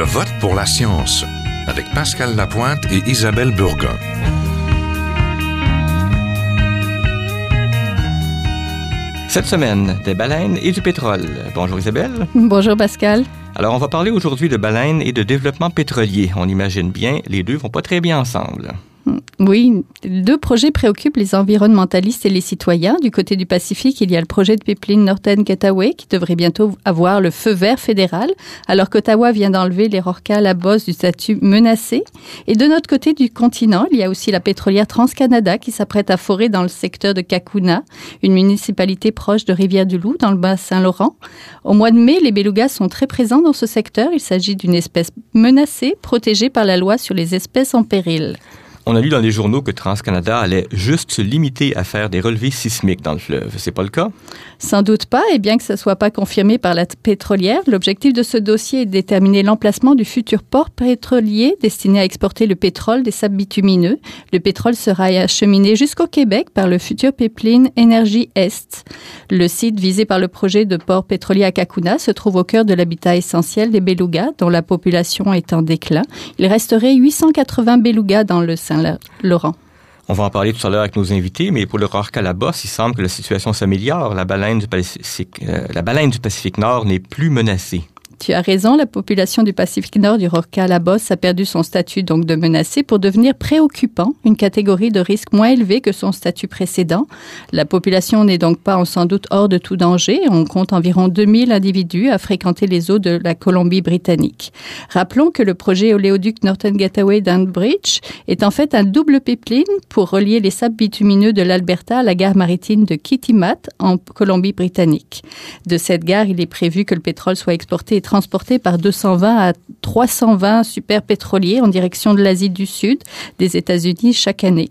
Je vote pour la science avec Pascal Lapointe et Isabelle Burgon. Cette semaine, des baleines et du pétrole. Bonjour Isabelle. Bonjour Pascal. Alors, on va parler aujourd'hui de baleines et de développement pétrolier. On imagine bien, les deux vont pas très bien ensemble. Oui, deux projets préoccupent les environnementalistes et les citoyens. Du côté du Pacifique, il y a le projet de pipeline Northern Gateway qui devrait bientôt avoir le feu vert fédéral, alors qu'Ottawa vient d'enlever les à la bosse du statut menacé. Et de notre côté du continent, il y a aussi la pétrolière TransCanada qui s'apprête à forer dans le secteur de Kakuna, une municipalité proche de Rivière-du-Loup dans le Bas-Saint-Laurent. Au mois de mai, les belugas sont très présents dans ce secteur. Il s'agit d'une espèce menacée, protégée par la loi sur les espèces en péril. On a lu dans les journaux que TransCanada allait juste se limiter à faire des relevés sismiques dans le fleuve. C'est pas le cas? Sans doute pas, et bien que ce soit pas confirmé par la pétrolière, l'objectif de ce dossier est de déterminer l'emplacement du futur port pétrolier destiné à exporter le pétrole des sables bitumineux. Le pétrole sera acheminé jusqu'au Québec par le futur pipeline Énergie Est. Le site visé par le projet de port pétrolier à Kakuna se trouve au cœur de l'habitat essentiel des belugas, dont la population est en déclin. Il resterait 880 belugas dans le On va en parler tout à l'heure avec nos invités, mais pour le à bosse, il semble que la situation s'améliore. La baleine du Pacifique, euh, la baleine du Pacifique Nord n'est plus menacée. Tu as raison, la population du Pacifique Nord du Rorqual à bosse a perdu son statut donc de menacé pour devenir préoccupant, une catégorie de risque moins élevée que son statut précédent. La population n'est donc pas sans doute hors de tout danger. On compte environ 2000 individus à fréquenter les eaux de la Colombie-Britannique. Rappelons que le projet oléoduc Northern Gateway Bridge est en fait un double pipeline pour relier les sables bitumineux de l'Alberta à la gare maritime de Kitimat en Colombie-Britannique. De cette gare, il est prévu que le pétrole soit exporté et transporté par 220 à 320 super pétroliers en direction de l'Asie du Sud, des États-Unis chaque année.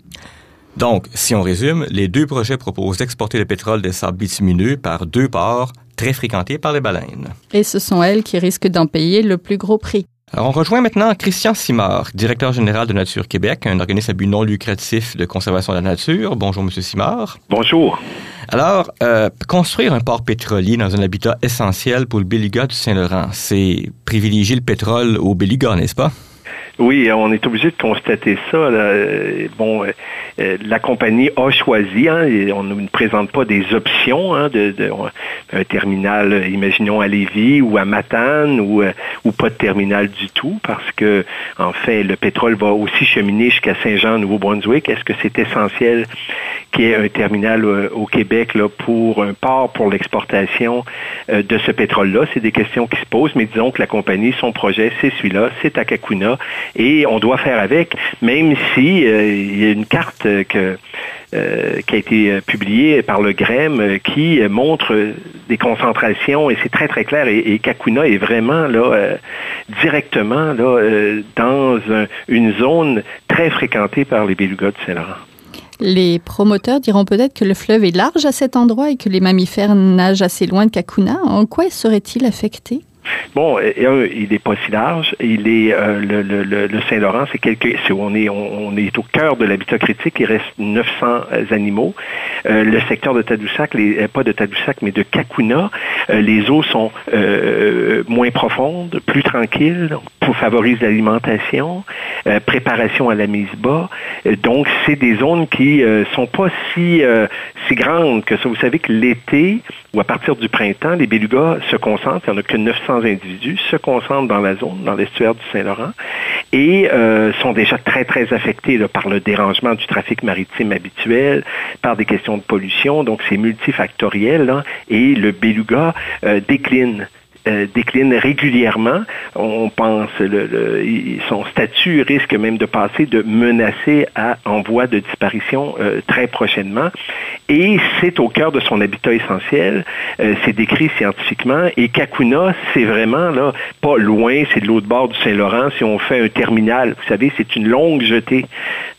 Donc, si on résume, les deux projets proposent d'exporter le pétrole des sables bitumineux par deux ports très fréquentés par les baleines. Et ce sont elles qui risquent d'en payer le plus gros prix. Alors, on rejoint maintenant Christian Simard, directeur général de Nature Québec, un organisme à but non lucratif de conservation de la nature. Bonjour, Monsieur Simard. Bonjour. Alors, euh, construire un port pétrolier dans un habitat essentiel pour le beluga du Saint-Laurent, c'est privilégier le pétrole au beluga, n'est-ce pas? Oui, on est obligé de constater ça. Bon, euh, euh, la compagnie a choisi, hein, on ne présente pas des options hein, de, un terminal, imaginons à Lévis ou à Matane ou, euh, pas de terminal du tout, parce que en fait, le pétrole va aussi cheminer jusqu'à Saint-Jean, Nouveau-Brunswick. Est-ce que c'est essentiel qu'il y ait un terminal au Québec pour un port pour l'exportation de ce pétrole-là? C'est des questions qui se posent, mais disons que la compagnie, son projet, c'est celui-là, c'est Takakuna et on doit faire avec, même si euh, il y a une carte que euh, qui a été publiée par le GREM qui montre des concentrations et c'est très très clair et, Kakuna est vraiment là euh, directement là dans une zone très fréquentée par les belugas du Saint-Laurent. Les promoteurs diront peut-être que le fleuve est large à cet endroit et que les mammifères nagent assez loin de Kakuna. En quoi serait-il affecté? Bon, il n'est pas si large. Il est euh, le, le, le Saint-Laurent, c'est quelque, on est on, est au cœur de l'habitat critique. Il reste 900 euh, animaux. Euh, le secteur de Tadoussac, les, pas de Tadoussac, mais de Kakuna, les eaux sont moins profondes, plus tranquilles, pour favoriser l'alimentation, préparation à la mise bas. donc, c'est des zones qui sont pas si si grandes que ça. Vous savez que l'été ou à partir du printemps, les belugas se concentrent. Il n'y en a que 900 individus se concentrent dans la zone, dans l'estuaire du Saint-Laurent, et euh, sont déjà très, très affectés par le dérangement du trafic maritime habituel, par des questions de pollution. Donc, c'est multifactoriel, et le beluga euh, décline. Euh, décline régulièrement. On pense le, son statut risque même de passer de menacé à en voie de disparition euh, très prochainement. Et c'est au cœur de son habitat essentiel. Euh, c'est décrit scientifiquement. Et Kakuna, c'est vraiment là pas loin. C'est de l'autre bord du Saint-Laurent. Si on fait un terminal, vous savez, c'est une longue jetée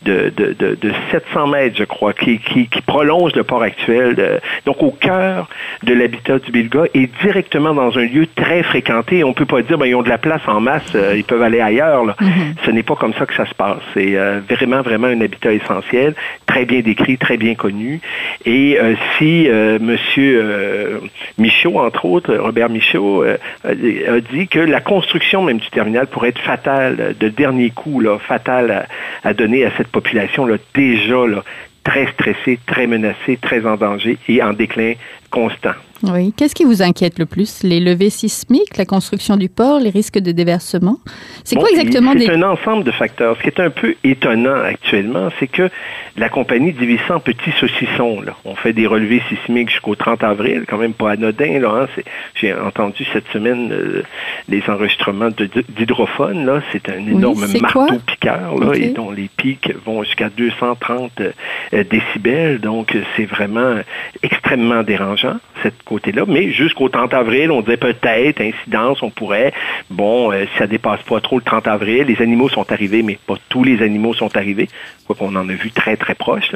de, de, de, de, 700 mètres, je crois, qui, qui, qui prolonge le port actuel. donc au cœur de l'habitat du Bilga et directement dans un lieu très fréquentés. On peut pas dire, ben, ils ont de la place en masse, euh, ils peuvent aller ailleurs. Là. Ce n'est pas comme ça que ça se passe. C'est euh, vraiment, vraiment un habitat essentiel, très bien décrit, très bien connu. Et euh, si Monsieur Michaud, entre autres, Robert Michaud, a dit que la construction même du terminal pourrait être fatale, de dernier coup, là, fatale à, à donner à cette population là, déjà là, très stressée, très menacée, très en danger et en déclin constant. Oui. Qu'est-ce qui vous inquiète le plus? Les levées sismiques, la construction du port, les risques de déversement? C'est quoi exactement C'est un ensemble de facteurs. Ce qui est un peu étonnant actuellement, c'est que la compagnie divise ça en petits saucissons. Là. On fait des relevés sismiques jusqu'au 30 avril, quand même pas anodin. Là, hein. J'ai entendu cette semaine euh, les enregistrements d'hydrophone. Là, c'est un énorme marteau-piqueur là, et dont les pics vont jusqu'à 230 euh, décibels. Donc, c'est vraiment extrêmement dérangeant cette côté-là. Mais jusqu'au 30 avril, on disait peut-être, incidence, on pourrait, bon, euh, si ça dépasse pas trop le 30 avril, les animaux sont arrivés, mais pas tous les animaux sont arrivés, quoi qu'on en a vu très, très proche.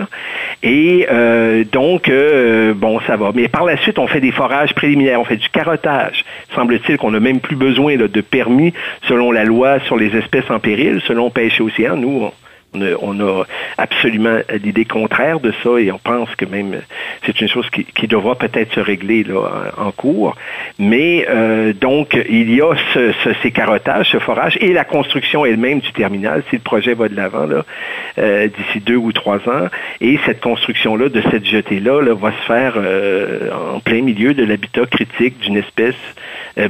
Et euh, donc, euh, bon, ça va. Mais par la suite, on fait des forages préliminaires, on fait du carottage. Semble-t-il qu'on n'a même plus besoin de permis selon la loi sur les espèces en péril, selon Pêche et Océan. Nous, on a, absolument l'idée contraire de ça et on pense que même c'est une chose qui, devra peut-être se régler là, en, cours. Mais euh, donc, il y a ce, ces carottages, ce forage et la construction elle-même du terminal, si le projet va de l'avant euh, d'ici deux ou trois ans. Et cette construction-là, de cette jetée-là, là, va se faire euh, en plein milieu de l'habitat critique d'une espèce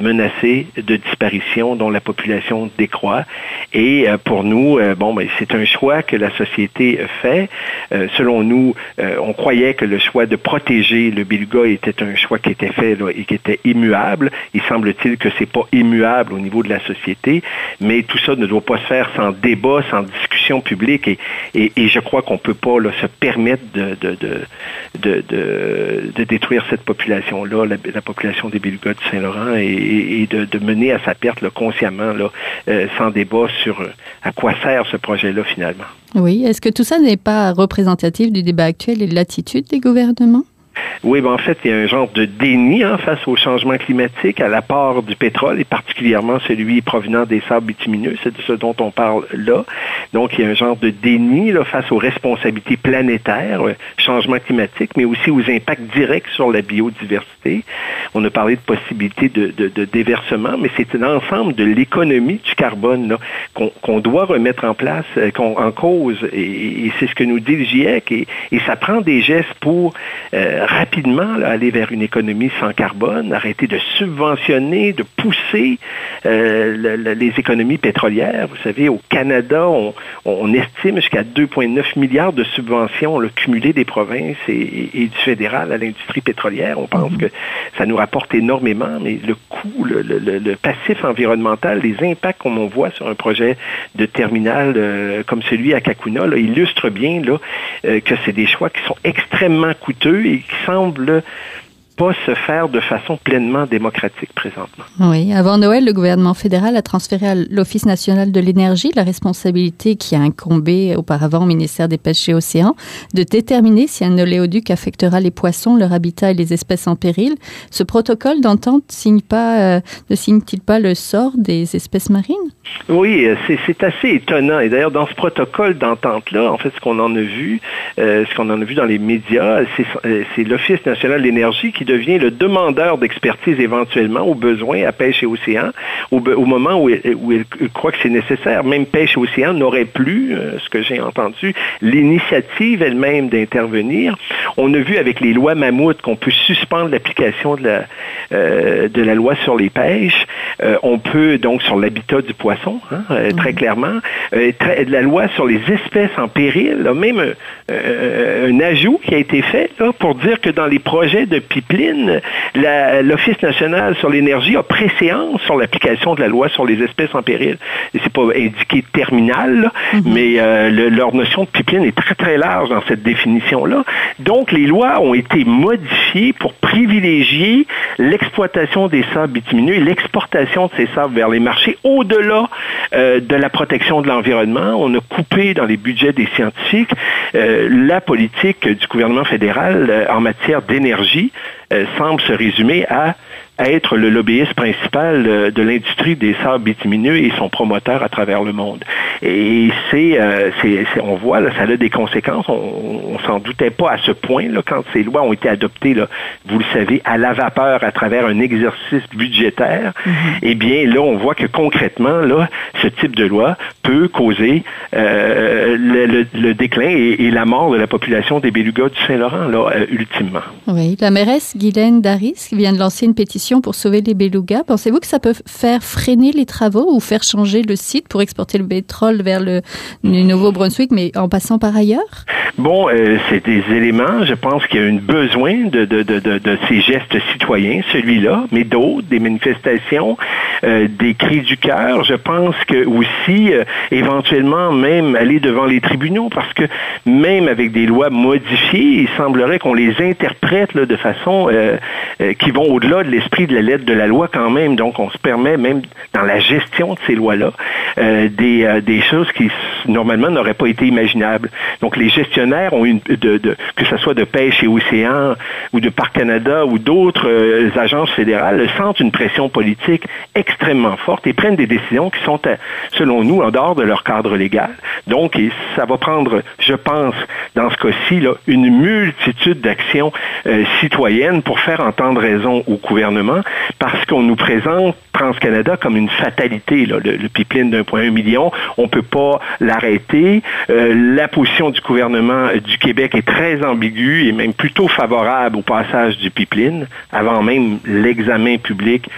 menacée de disparition dont la population décroît. Et pour nous, bon, ben, c'est un choix que la société fait. Euh, selon nous, euh, on croyait que le choix de protéger le beluga était un choix qui était fait et qui était immuable. Il semble-t-il que c'est pas immuable au niveau de la société, mais tout ça ne doit pas se faire sans débat, sans discussion publique. Et, et, je crois qu'on peut pas se permettre de, de, de, de, détruire cette population-là, la, population des belugas du Saint-Laurent, et, de, mener à sa perte consciemment, euh, sans débat sur à quoi sert ce projet-là finalement. Oui, est-ce que tout ça n'est pas représentatif du débat actuel et de l'attitude des gouvernements? Oui, ben en fait, il y a un genre de déni hein, face au changement climatique, à l'apport du pétrole, et particulièrement celui provenant des sables bitumineux, c'est de ce dont on parle là. Donc, il y a un genre de déni face aux responsabilités planétaires, euh, changement climatique, mais aussi aux impacts directs sur la biodiversité. On a parlé de possibilités de, déversement, mais c'est l'ensemble de l'économie du carbone qu'on doit remettre en place, euh, en cause, et, c'est ce que nous dit le GIEC, et, et ça prend des gestes pour euh, rapidement aller vers une économie sans carbone, arrêter de subventionner, de pousser euh, les économies pétrolières. Vous savez, au Canada, on, estime jusqu'à 2,9 milliards de subventions cumulées des provinces et, du fédéral à l'industrie pétrolière. On pense mhm. que ça nous rapporte énormément, mais le coût, le, passif environnemental, les impacts qu'on voit sur un projet de terminal euh, comme celui à Kakuna, là, illustre bien là, euh, que c'est des choix qui sont extrêmement coûteux et qui semble pas se faire de façon pleinement démocratique présentement. Oui, avant Noël, le gouvernement fédéral a transféré à l'Office national de l'énergie la responsabilité qui a incombé auparavant au ministère des Pêches et Océans de déterminer si un oléoduc affectera les poissons, leur habitat et les espèces en péril. Ce protocole d'entente signe pas, euh, ne signe-t-il pas le sort des espèces marines? Oui, euh, c'est assez étonnant. Et d'ailleurs, dans ce protocole d'entente-là, en fait, ce qu'on en a vu, euh, ce qu'on en a vu dans les médias, c'est l'Office national de l'énergie qui devient le demandeur d'expertise éventuellement au besoin à Pêche et Océan au, moment où il, croit que c'est nécessaire. Même Pêche et Océan n'aurait plus, euh, ce que j'ai entendu, l'initiative elle-même d'intervenir. On a vu avec les lois Mammouth qu'on peut suspendre l'application de la, euh, de la loi sur les pêches. Euh, on peut donc sur l'habitat du poisson, hein, très clairement. la loi sur les espèces en péril, là, même un ajout qui a été fait là, pour dire que dans les projets de l'Office national sur l'énergie a préséance sur l'application de la loi sur les espèces en péril. Et c'est pas indiqué terminal, mhm. mais euh, leur notion de pipeline est très très large dans cette définition-là. Donc les lois ont été modifiées pour privilégier l'exploitation des sables bitumineux et l'exportation de ces sables vers les marchés au-delà euh, de la protection de l'environnement. On a coupé dans les budgets des scientifiques euh, la politique du gouvernement fédéral en matière d'énergie semble se résumer à être le lobbyiste principal de l'industrie des sables bitumineux et son promoteur à travers le monde. Et c'est, euh, on voit, là, ça a des conséquences. On, on s'en doutait pas à ce point là, quand ces lois ont été adoptées, là, vous le savez, à la vapeur à travers un exercice budgétaire. Mm-hmm. Eh bien, là, on voit que concrètement, là, ce type de loi peut causer euh, le, déclin et, la mort de la population des belugas du Saint-Laurent, là, euh, ultimement. Oui, la mairesse Guylaine Daris vient de lancer une pétition pour sauver les belugas. Pensez-vous que ça peut faire freiner les travaux ou faire changer le site pour exporter le pétrole vers le, Nouveau-Brunswick, mais en passant par ailleurs? Bon, euh, c'est des éléments. Je pense qu'il y a un besoin de, ces gestes citoyens, celui-là, mais d'autres, des manifestations, euh, des cris du cœur. Je pense que aussi, euh, éventuellement, même aller devant les tribunaux, parce que même avec des lois modifiées, il semblerait qu'on les interprète de façon qui vont au-delà de l'esprit de la lettre de la loi quand même. Donc, on se permet même dans la gestion de ces lois-là des, des choses qui normalement n'auraient pas été imaginables. Donc, les gestionnaires ont une, de, que ce soit de pêche et océan ou de Parc Canada ou d'autres euh, agences fédérales sentent une pression politique extrêmement forte et prennent des décisions qui sont, euh, selon nous, en dehors de leur cadre légal. Donc, ça va prendre, je pense, dans ce cas-ci, une multitude d'actions euh, citoyennes pour faire entendre raison au gouvernement parce qu'on nous présente TransCanada comme une fatalité. Le, pipeline d'1,1 million, on ne peut pas l'arrêter. la position du gouvernement du Québec est très ambiguë et même plutôt favorable au passage du pipeline avant même l'examen public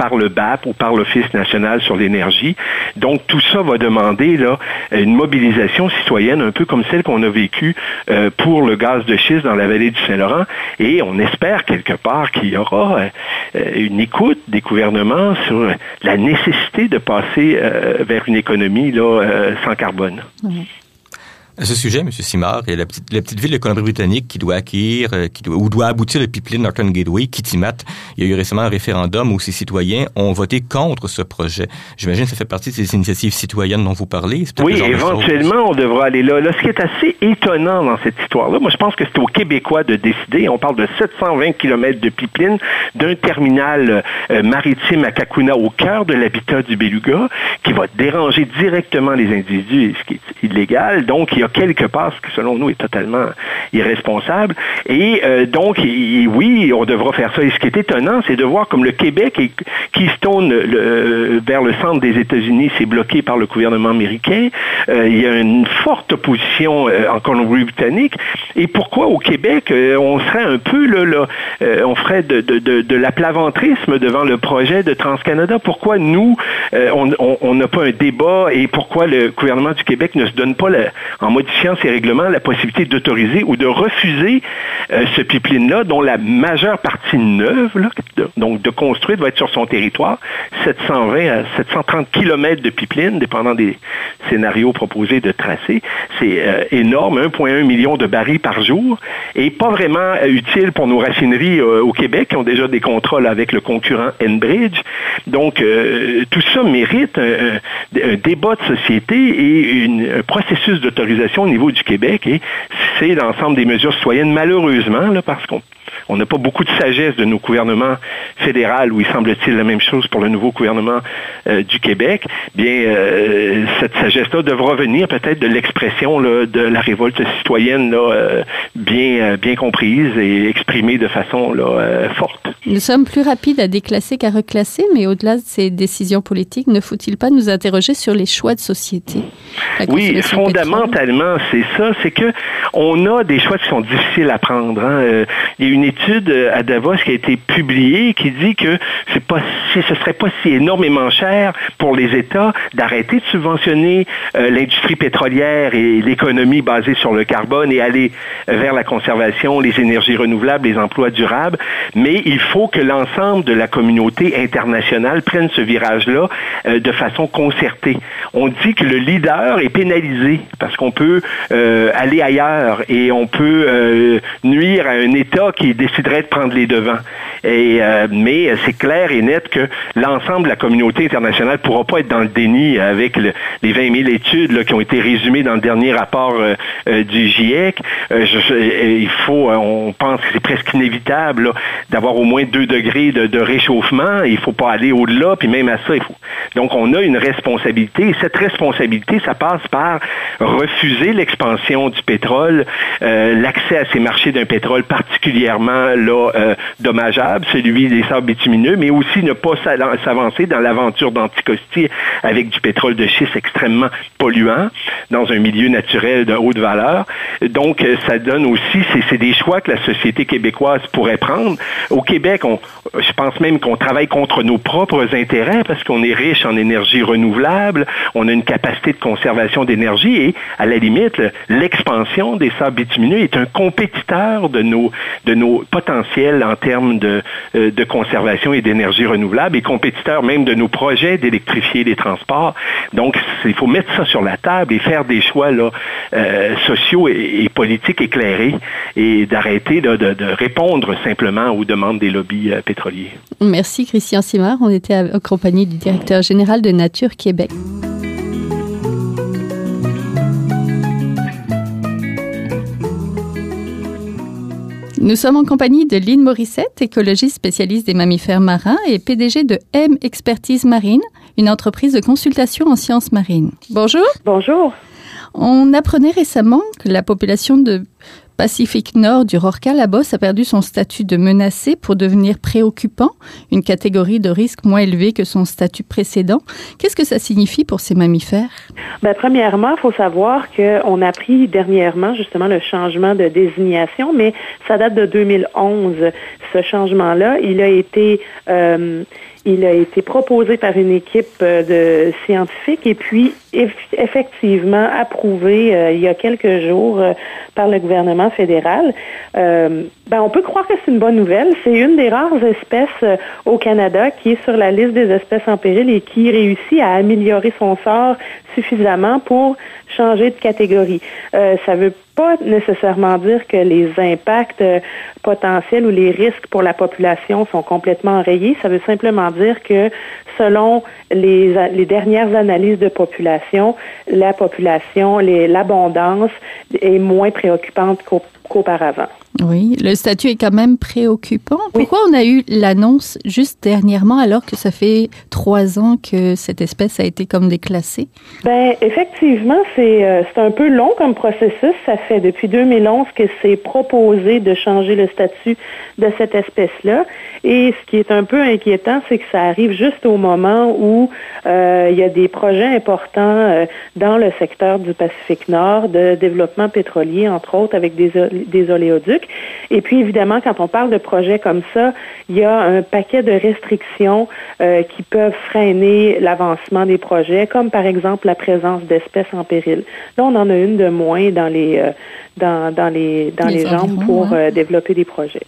par le BAP ou par l'Office national sur l'énergie. Donc tout ça va demander là une mobilisation citoyenne un peu comme celle qu'on a vécue euh, pour le gaz de schiste dans la vallée du Saint-Laurent et on espère quelque part qu'il y aura euh, une écoute des gouvernements sur la nécessité de passer euh, vers une économie là sans carbone. À ce sujet, M. Simard, il y a la petite, la petite ville de Colombie-Britannique qui doit acquérir, euh, qui doit, ou doit aboutir le pipeline Norton Gateway, Kitimat. Il y a eu récemment un référendum où ses citoyens ont voté contre ce projet. J'imagine que ça fait partie de ces initiatives citoyennes dont vous parlez. Oui, éventuellement, on devra aller là. Là, ce qui est assez étonnant dans cette histoire-là, moi, je pense que c'est aux Québécois de décider. On parle de 720 km de pipeline, d'un terminal euh, maritime à Kakuna, au cœur de l'habitat du Beluga, qui va déranger directement les individus, ce qui est illégal. Donc, il y a quelque part, ce qui selon nous est totalement irresponsable. Et euh, donc, oui, on devra faire ça. Et ce qui est étonnant, c'est de voir comme le Québec et Keystone le, vers le centre des États-Unis, c'est bloqué par le gouvernement américain. Euh, il y a une forte opposition euh, en Colombie-Britannique. Et pourquoi au Québec, on serait un peu là, on ferait de l'aplaventrisme devant le projet de TransCanada? Pourquoi nous, on n'a pas un débat? Et pourquoi le gouvernement du Québec ne se donne pas le, en modifiant ces règlements, la possibilité d'autoriser ou de refuser euh, ce pipeline-là, dont la majeure partie neuve, donc de construire, doit être sur son territoire, 720 à 730 kilomètres de pipeline, dépendant des scénarios proposés de tracé. C'est euh, énorme, 1,1 million de barils par jour, et pas vraiment euh, utile pour nos raffineries au Québec, qui ont déjà des contrats avec le concurrent Enbridge. Donc, tout ça mérite un, débat de société et un processus d'autorisation au niveau du Québec et c'est l'ensemble des mesures citoyennes, malheureusement, parce qu'on on n'a pas beaucoup de sagesse de nos gouvernements fédéraux, où il semble-t-il la même chose pour le nouveau gouvernement euh, du Québec. Bien, euh, cette sagesse-là devra venir peut-être de l'expression de la révolte citoyenne là, euh, bien, bien comprise et exprimée de façon là, forte. Nous sommes plus rapides à déclasser qu'à reclasser, mais au-delà de ces décisions politiques, ne faut-il pas nous interroger sur les choix de société? Oui, fondamentalement, c'est ça. C'est que on a des choix qui sont difficiles à prendre. Hein. Il y a une étude euh, à Davos qui a été publiée qui dit que c'est pas ce serait pas si énormément cher pour les États d'arrêter de subventionner euh, l'industrie pétrolière et l'économie basée sur le carbone et aller vers la conservation, les énergies renouvelables, les emplois durables. Mais il faut que l'ensemble de la communauté internationale prenne ce virage-là euh, de façon concertée. On dit que le leader est pénalisé parce qu'on peut aller ailleurs et on peut nuire à un État qui qui déciderait de prendre les devants. Euh, mais c'est clair et net que l'ensemble de la communauté internationale ne pourra pas être dans le déni avec les 20 000 études qui ont été résumées dans le dernier rapport du GIEC. il faut, on pense que c'est presque inévitable d'avoir au moins 2 degrés de, de réchauffement. Il ne faut pas aller au-delà, puis même à ça, il faut. Donc, on a une responsabilité. Et cette responsabilité, ça passe par refuser l'expansion du pétrole, euh, l'accès à ces marchés d'un pétrole particulièrement là, euh, dommageable, celui des sables bitumineux, mais aussi ne pas s'avancer dans l'aventure d'Anticosti avec du pétrole de schiste extrêmement polluant dans un milieu naturel de haute valeur. Donc, euh, ça donne aussi, c'est des choix que la société québécoise pourrait prendre. Au Québec, on, je pense même qu'on travaille contre nos propres intérêts parce qu'on est riche en énergie renouvelable, on a une capacité de conservation d'énergie et, à la limite, l'expansion des sables bitumineux est un compétiteur de nos, de nos potentiels en termes de, euh, de conservation et d'énergie renouvelable et compétiteur même de nos projets d'électrifier les transports. Donc, il faut mettre ça sur la table et faire des choix là, euh, sociaux et, politiques éclairés et d'arrêter de, de, répondre simplement aux demandes des lobbies euh, pétroliers. Merci Christian Simard. On était accompagné du directeur général de Nature Québec. Nous sommes en compagnie de Lynn Morissette, écologiste spécialiste des mammifères marins et PDG de M Expertise Marine, une entreprise de consultation en sciences marines. Bonjour. Bonjour. On apprenait récemment que la population de Pacifique Nord du Rorca, la bosse a perdu son statut de menacé pour devenir préoccupant, une catégorie de risque moins élevée que son statut précédent. Qu'est-ce que ça signifie pour ces mammifères? Ben, premièrement, il faut savoir qu'on a pris dernièrement justement le changement de désignation, mais ça date de 2011. Ce changement-là, il a été euh, il a été proposé par une équipe euh, de scientifiques et puis effectivement approuvé euh, il y a quelques jours euh, par le gouvernement fédéral. ben, on peut croire que c'est une bonne nouvelle. C'est une des rares espèces au Canada qui est sur la liste des espèces en péril et qui réussit à améliorer son sort suffisamment pour changer de catégorie. ça veut pas nécessairement dire que les impacts euh, potentiels ou les risques pour la population sont complètement enrayés. Ça veut simplement dire que selon les, les dernières analyses de population, la population, l'abondance est moins préoccupante qu'auparavant. Oui, le statut est quand même préoccupant. Pourquoi on a eu l'annonce juste dernièrement alors que ça fait trois ans que cette espèce a été comme déclassée? Ben effectivement, c'est euh, un peu long comme processus. Ça fait depuis 2011 que c'est proposé de changer le statut de cette espèce-là. Et ce qui est un peu inquiétant, c'est que ça arrive juste au moment où euh, il y a des projets importants euh, dans le secteur du Pacifique Nord de développement pétrolier, entre autres avec des, des oléoducs. Et puis, évidemment, quand on parle de projets comme ça, il y a un paquet de restrictions euh, qui peuvent freiner l'avancement des projets, comme par exemple la présence d'espèces en péril. Là, on en a une de moins dans les, euh, dans, dans, les, dans les, jambes pour euh, développer des projets.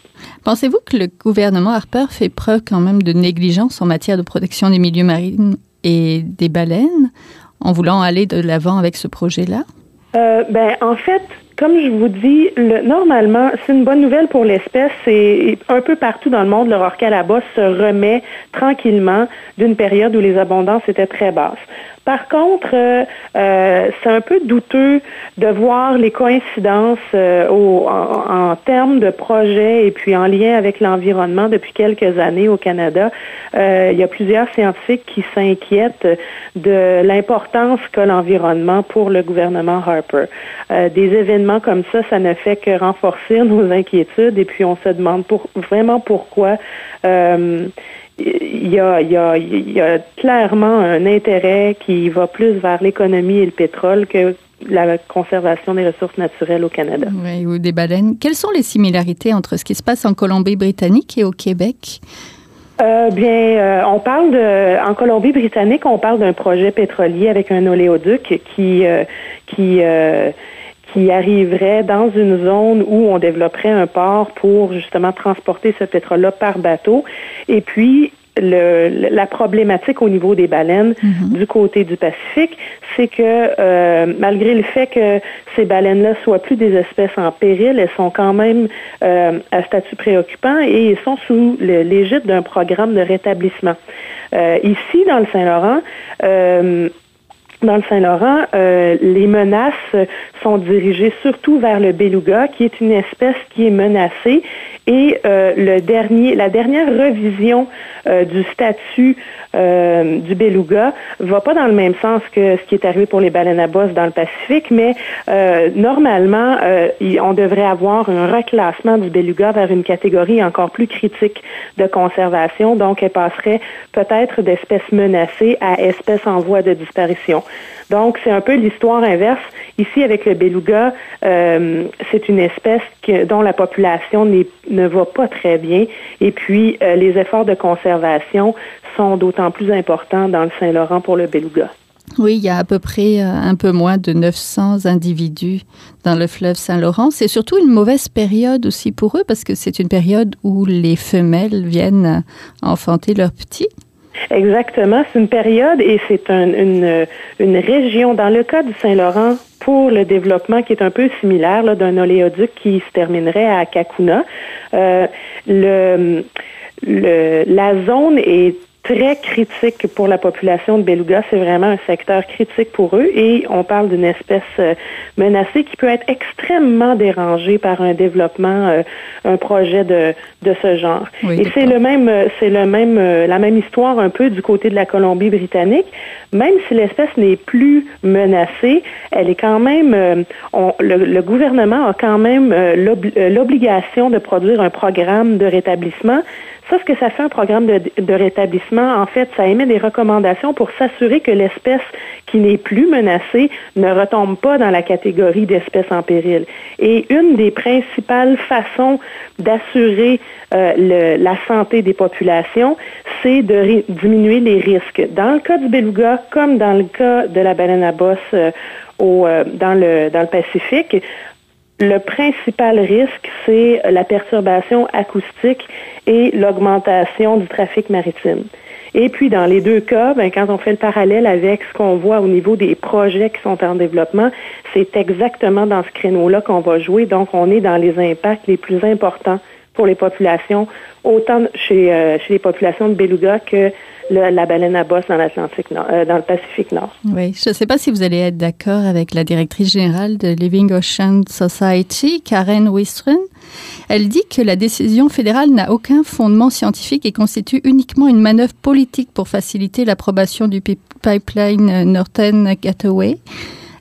Pensez-vous que le gouvernement Harper fait preuve quand même de négligence en matière de protection des milieux marins et des baleines en voulant aller de l'avant avec ce projet-là? ben, en fait, comme je vous dis, le, normalement, c'est une bonne nouvelle pour l'espèce. Et un peu partout dans le monde, le rorqual se remet tranquillement d'une période où les abondances étaient très basses. Par contre, euh, euh, c'est un peu douteux de voir les coïncidences euh, en, termes de projets et puis en lien avec l'environnement depuis quelques années au Canada. il y a plusieurs scientifiques qui s'inquiètent de l'importance qu'a l'environnement pour le gouvernement Harper. des événements comme ça, ça ne fait que renforcer nos inquiétudes et puis on se demande pour, vraiment pourquoi il y, a, il, y a, il y a clairement un intérêt qui va plus vers l'économie et le pétrole que la conservation des ressources naturelles au Canada. Oui, ou des baleines. Quelles sont les similarités entre ce qui se passe en Colombie-Britannique et au Québec? Euh, bien, euh, on parle de, en Colombie-Britannique, on parle d'un projet pétrolier avec un oléoduc qui, euh, qui qui arriverait dans une zone où on développerait un port pour justement transporter ce pétrole-là par bateau. Et puis, le, la problématique au niveau des baleines Mhm. du côté du Pacifique, c'est que euh, malgré le fait que ces baleines-là soient plus des espèces en péril, elles sont quand même euh, à statut préoccupant et elles sont sous l'égide d'un programme de rétablissement. Euh, ici, dans le Saint-Laurent, euh, dans le Saint-Laurent, euh, les menaces sont dirigées surtout vers le beluga, qui est une espèce qui est menacée. Et euh, le dernier, la dernière revision euh, du statut euh, du beluga va pas dans le même sens que ce qui est arrivé pour les baleines à bosse dans le Pacifique, mais euh, normalement, euh, on devrait avoir un reclassement du beluga vers une catégorie encore plus critique de conservation. Donc, elle passerait peut-être d'espèces menacées à espèces en voie de disparition. Donc, c'est un peu l'histoire inverse. Ici, avec le beluga, euh, c'est une espèce que- dont la population ne va pas très bien. Et puis, euh, les efforts de conservation sont d'autant plus importants dans le Saint-Laurent pour le beluga. Oui, il y a à peu près euh, un peu moins de 900 individus dans le fleuve Saint-Laurent. C'est surtout une mauvaise période aussi pour eux parce que c'est une période où les femelles viennent enfanter leurs petits. Exactement, c'est une période et c'est un- une, une région, dans le cas du Saint-Laurent, pour le développement qui est un peu similaire d'un oléoduc qui se terminerait à Kakuna. Euh, le, le, la zone est très critique pour la population de beluga. C'est vraiment un secteur critique pour eux et on parle d'une espèce euh, menacée qui peut être extrêmement dérangée par un développement, euh, un projet de, de ce genre. Oui, et c'est le même, euh, c'est le même, la même histoire un peu du côté de la Colombie-Britannique. Même si l'espèce n'est plus menacée, elle est quand même, on- le, le gouvernement a quand même l'obli- l'obligation de produire un programme de rétablissement. Ça, ce que ça fait un programme de, rétablissement, en fait, ça émet des recommandations pour s'assurer que l'espèce qui n'est plus menacée ne retombe pas dans la catégorie d'espèces en péril. Et une des principales façons d'assurer euh, la santé des populations, c'est de diminuer les risques. Dans le cas du beluga, comme dans le cas de la baleine à bosse euh, au, euh, dans, le, dans le Pacifique, le principal risque, c'est la perturbation acoustique et l'augmentation du trafic maritime. Et puis, dans les deux cas, ben, quand on fait le parallèle avec ce qu'on voit au niveau des projets qui sont en développement, c'est exactement dans ce créneau-là qu'on va jouer. Donc, on est dans les impacts les plus importants pour les populations, autant chez, euh, chez les populations de beluga que le- la baleine à bosse dans l'Atlantique Nord, euh, dans le Pacifique Nord. Oui, je ne sais pas si vous allez être d'accord avec la directrice générale de Living Ocean Society, Karen Wistron. Elle dit que la décision fédérale n'a aucun fondement scientifique et constitue uniquement une manœuvre politique pour faciliter l'approbation du pi- pipeline Northern Gateway.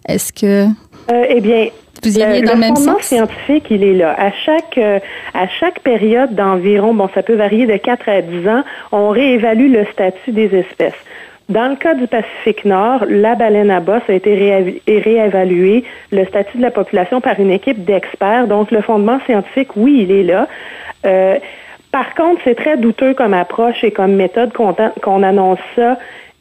Est-ce que Euh, eh bien, vous iriez le, dans le, le même fondement sens? scientifique, il est là. À chaque, euh, à chaque période d'environ, bon, ça peut varier de 4 à 10 ans, on réévalue le statut des espèces. Dans le cas du Pacifique Nord, la baleine à bosse a été réévaluée, le statut de la population par une équipe d'experts. Donc, le fondement scientifique, oui, il est là. Euh, par contre, c'est très douteux comme approche et comme méthode qu'on annonce ça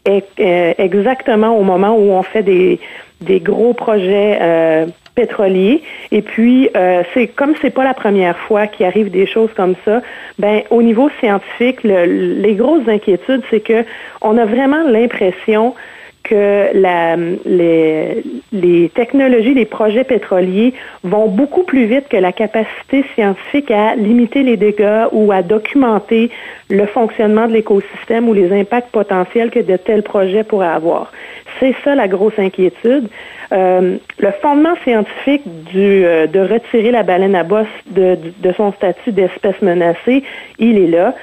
euh, exactement au moment où on fait des, des gros projets euh, pétroliers. Et puis, euh, c'est comme c'est pas la première fois qu'il arrive des choses comme ça. Ben, au niveau scientifique, le- les grosses inquiétudes, c'est que on a vraiment l'impression que la, les, les technologies, les projets pétroliers vont beaucoup plus vite que la capacité scientifique à limiter les dégâts ou à documenter le fonctionnement de l'écosystème ou les impacts potentiels que de tels projets pourraient avoir. C'est ça la grosse inquiétude. Euh, le fondement scientifique du, euh, de retirer la baleine à bosse de, de son statut d'espèce menacée, il est là.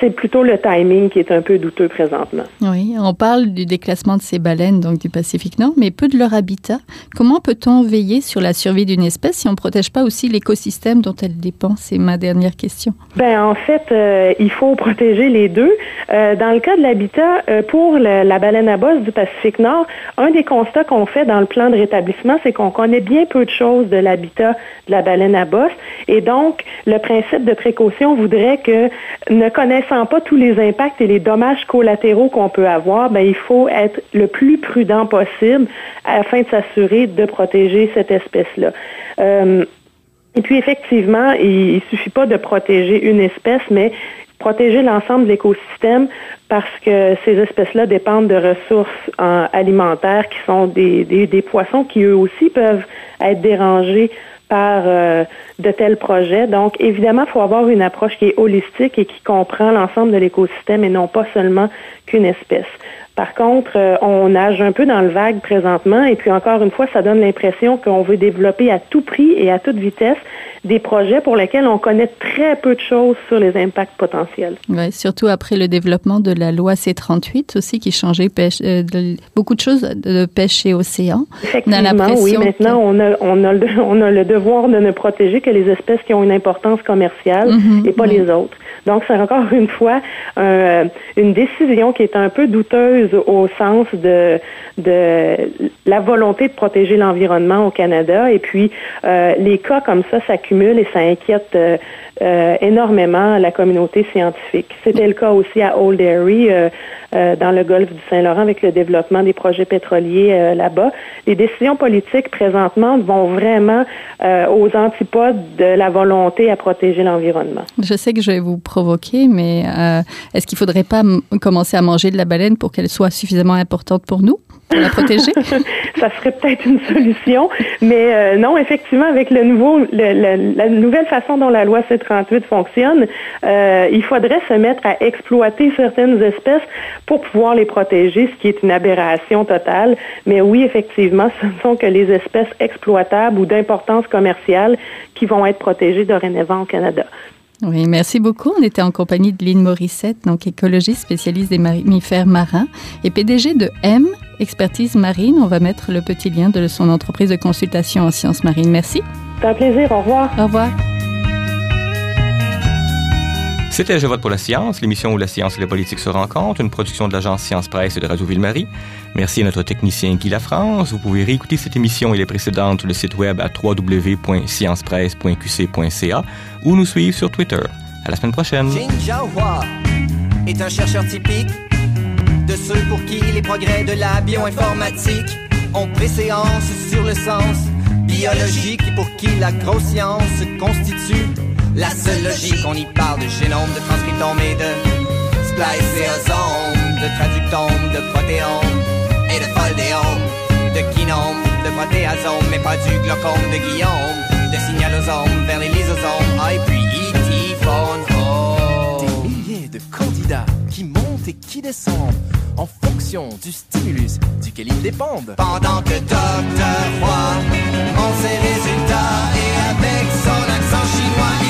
C'est plutôt le timing qui est un peu douteux présentement. Oui, on parle du déclassement de ces baleines, donc du Pacifique Nord, mais peu de leur habitat. Comment peut-on veiller sur la survie d'une espèce si on ne protège pas aussi l'écosystème dont elle dépend? C'est ma dernière question. Ben en fait, euh, il faut protéger les deux. Dans le cas de l'habitat, pour la baleine à bosse du Pacifique Nord, un des constats qu'on fait dans le plan de rétablissement, c'est qu'on connaît bien peu de choses de l'habitat de la baleine à bosse, et donc le principe de précaution voudrait que, ne connaissant pas tous les impacts et les dommages collatéraux qu'on peut avoir, ben il faut être le plus prudent possible afin de s'assurer de protéger cette espèce-là. Euh, et puis effectivement, il, il suffit pas de protéger une espèce, mais protéger l'ensemble de l'écosystème parce que ces espèces-là dépendent de ressources alimentaires qui sont des, poissons qui eux aussi peuvent être dérangés par euh, de tels projets. Donc, évidemment, il faut avoir une approche qui est holistique et qui comprend l'ensemble de l'écosystème et non pas seulement qu'une espèce. Par contre, euh, on nage un peu dans le vague présentement et puis encore une fois, ça donne l'impression qu'on veut développer à tout prix et à toute vitesse des projets pour lesquels on connaît très peu de choses sur les impacts potentiels. Oui, surtout après le développement de la loi C38 aussi qui changeait pêche, euh, beaucoup de choses de pêche et océan. Effectivement, oui. Maintenant, on, a, on, a le, on a le devoir de ne protéger que les espèces qui ont une importance commerciale mm-hmm. et pas les autres. Donc, c'est encore une fois euh, une décision qui est un peu douteuse au sens de, la volonté de protéger l'environnement au Canada. Et puis, euh, les cas comme ça s'accumulent et ça inquiète euh, euh, énormément la communauté scientifique. C'était le cas aussi à Old Erie, euh, euh, dans le golfe du Saint-Laurent, avec le développement des projets pétroliers là-bas. Les décisions politiques présentement vont vraiment aux antipodes de la volonté à protéger l'environnement. Je sais que je vais vous provoquer, mais est-ce qu'il ne faudrait pas commencer à manger de la baleine pour qu'elle soit suffisamment importante pour nous? Pour la protéger? ça serait peut-être une solution, mais euh, non, effectivement, avec le nouveau, le, la nouvelle façon dont la loi C38 fonctionne, euh, il faudrait se mettre à exploiter certaines espèces pour pouvoir les protéger, ce qui est une aberration totale. Mais oui, effectivement, ce ne sont que les espèces exploitables ou d'importance commerciale qui vont être protégées dorénavant au Canada. Oui, merci beaucoup. On était en compagnie de Lynn Morissette, donc écologiste spécialiste des mammifères marins et PDG de M, Expertise Marine. On va mettre le petit lien de son entreprise de consultation en sciences marines. Merci. C'est un plaisir. Au revoir. Au revoir. C'était Je vote pour la science, l'émission où la science et la politique se rencontrent, une production de l'agence Science Presse et de Radio Ville-Marie. Merci à notre technicien Guy Lafrance. Vous pouvez réécouter cette émission et les précédentes sur le site web à www.sciencepresse.qc.ca ou nous suivre sur Twitter. À la semaine prochaine. Est un chercheur typique de ceux pour qui les progrès de la bioinformatique ont préséance sur le sens biologique et pour qui la grosse science constitue la seule logique, on y parle de génome, de transcriptome et de spliceosome, de traductome, de protéome et de foldéome, de kinome, de protéasome, mais pas du glaucome de Guillaume, de signalosome vers les lysosomes, ah, et puis E.T. Des milliers de candidats qui montent et qui descendent en fonction du stimulus duquel ils dépendent. Pendant que Dr. Roy en ses résultats et avec son accent chinois,